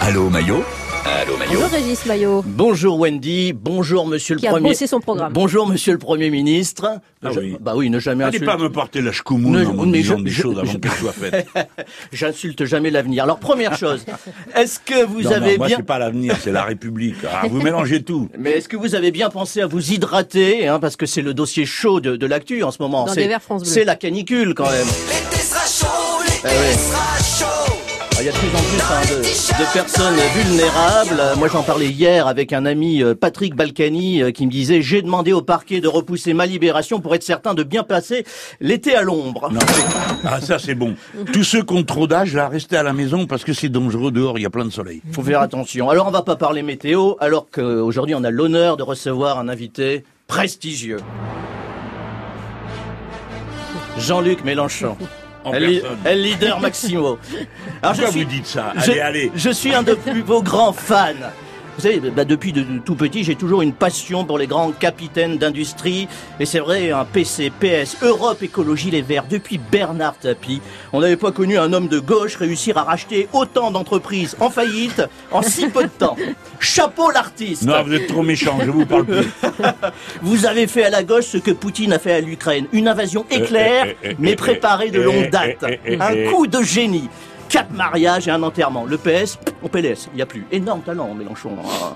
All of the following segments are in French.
Allô Maillot Allô Maillot Bonjour Régis Maillot. Bonjour Wendy, bonjour Monsieur le Qui a Premier. bossé son programme. Bonjour Monsieur le Premier ministre. Ah Je- oui. Bah oui, ne jamais N'allez insulter. pas me porter la chkoumoune Ne- en me disant je- des je- choses avant je- qu'elles soient faites. J'insulte jamais l'avenir. Alors première chose, est-ce que vous Non, non, avez moi, bien c'est pas l'avenir, c'est la République. Ah, vous mélangez tout. mais est-ce que vous avez bien pensé à vous hydrater hein, parce que c'est le dossier chaud de, de l'actu en ce moment. Dans C'est- des verres France Bleu. C'est la canicule quand même. L'été sera chaud, l'été Eh oui. sera chaud. Il y a de plus en plus hein, de, de personnes vulnérables. Moi, j'en parlais hier avec un ami, euh, Patrick Balkany, euh, qui me disait j'ai demandé au parquet de repousser ma libération pour être certain de bien passer l'été à l'ombre. Ah, ça c'est bon. Tous ceux qui ont trop d'âge, là, restez à la maison parce que c'est dangereux dehors, il y a plein de soleil. Faut faire attention. Alors, on va pas parler météo, alors qu'aujourd'hui, on a l'honneur de recevoir un invité prestigieux. Jean-Luc Mélenchon. En El, personne. El leader Maximo. Alors, Pourquoi vous dites ça? je- Allez, allez. Je suis un de plus vos grands fans. Vous savez, bah, depuis de, de tout petit, j'ai toujours une passion pour les grands capitaines d'industrie. Et c'est vrai, un PC, PS, Europe Écologie Les Verts, depuis Bernard Tapie, on n'avait pas connu un homme de gauche réussir à racheter autant d'entreprises en faillite en si peu de temps. Chapeau l'artiste Non, vous êtes trop méchant, je vous parle plus. Vous avez fait à la gauche ce que Poutine a fait à l'Ukraine. Une invasion éclair, eh, eh, mais préparée de longue date. Un coup de génie. Quatre mariages et un enterrement. Le PS, au PLS, il n'y a plus. Énorme talent, Mélenchon.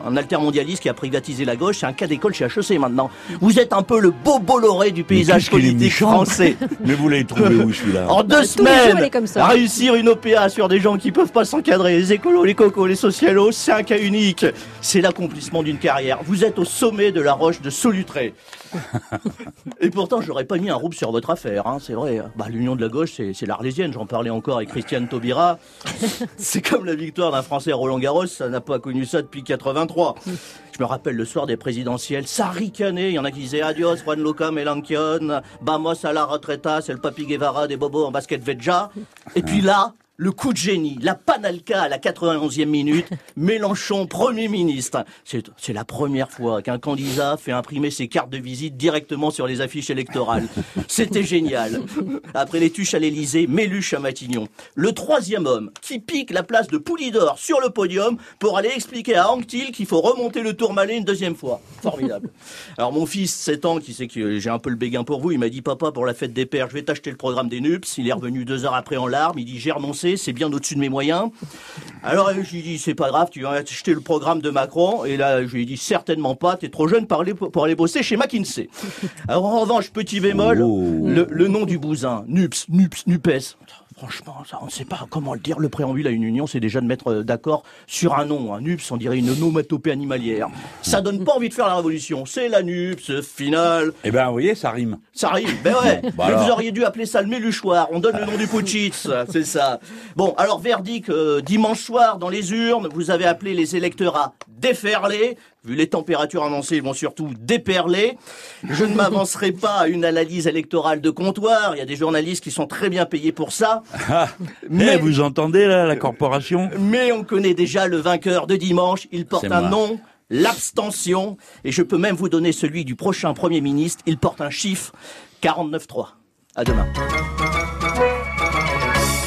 Un altermondialiste qui a privatisé la gauche, c'est un cas d'école chez HEC maintenant. Vous êtes un peu le beau Bolloré du paysage politique français. Mais vous l'avez trouvé où celui-là En deux jours, il semaines, comme ça. réussir une OPA sur des gens qui peuvent pas s'encadrer, les écolos, les cocos, les socialos, c'est un cas unique. C'est l'accomplissement d'une carrière. Vous êtes au sommet de la roche de Solutré. Et pourtant, j'aurais pas mis un rouble sur votre affaire, hein, c'est vrai. Bah, l'union de la gauche, c'est c'est l'arlésienne. J'en parlais encore avec Christiane Taubira. C'est comme la victoire d'un Français à Roland Garros, ça n'a pas connu ça depuis 83. Je me rappelle le soir des présidentielles, ça ricanait. Il y en a qui disaient adios, Juan Luca Melanchion, vamos a la retreta, c'est le Papi Guevara des bobos en basket Vedja. Et puis là, le coup de génie, la panalca à la 91e minute, Mélenchon, Premier ministre. C'est la première fois qu'un candidat fait imprimer ses cartes de visite directement sur les affiches électorales. C'était génial. Après les tuches à l'Élysée, Méluche à Matignon. Le troisième homme qui pique la place de Poulidor sur le podium pour aller expliquer à Anctil qu'il faut remonter le Tourmalet une deuxième fois. Formidable. Alors mon fils, 7 ans, qui sait que j'ai un peu le béguin pour vous, il m'a dit papa pour la fête des pères, je vais t'acheter le programme des NUPS. Il est revenu deux heures après en larmes. Il dit j'ai renoncé, c'est bien au-dessus de mes moyens. Alors euh, je lui ai dit c'est pas grave, tu vas acheter le programme de Macron. Et là je lui ai dit certainement pas, t'es trop jeune pour aller, pour aller bosser chez McKinsey. Alors en revanche petit bémol, Oh. le, le nom du bousin, NUPS, NUPS, NUPES. Franchement, ça, on ne sait pas comment le dire. Le préambule à une union, c'est déjà de mettre euh, d'accord sur un nom. Un NUPS, on dirait une onomatopée animalière. Ça donne pas envie de faire la révolution. C'est la NUPS finale. Eh ben, vous voyez, ça rime. Ça arrive, ben ouais. Bah Mais alors. vous auriez dû appeler ça le méluchoir. On donne le nom du putschiste, c'est ça. Bon, alors verdict, euh, dimanche soir, dans les urnes, vous avez appelé les électeurs à déferler. Vu les températures annoncées, ils vont surtout déperler. Je ne m'avancerai pas à une analyse électorale de comptoir. Il y a des journalistes qui sont très bien payés pour ça. Ah, Mais- eh, vous entendez là, la corporation? Mais on connaît déjà le vainqueur de dimanche. Il porte un moi. nom, l'abstention. Et je peux même vous donner celui du prochain Premier ministre. Il porte un chiffre, 49-3. À demain.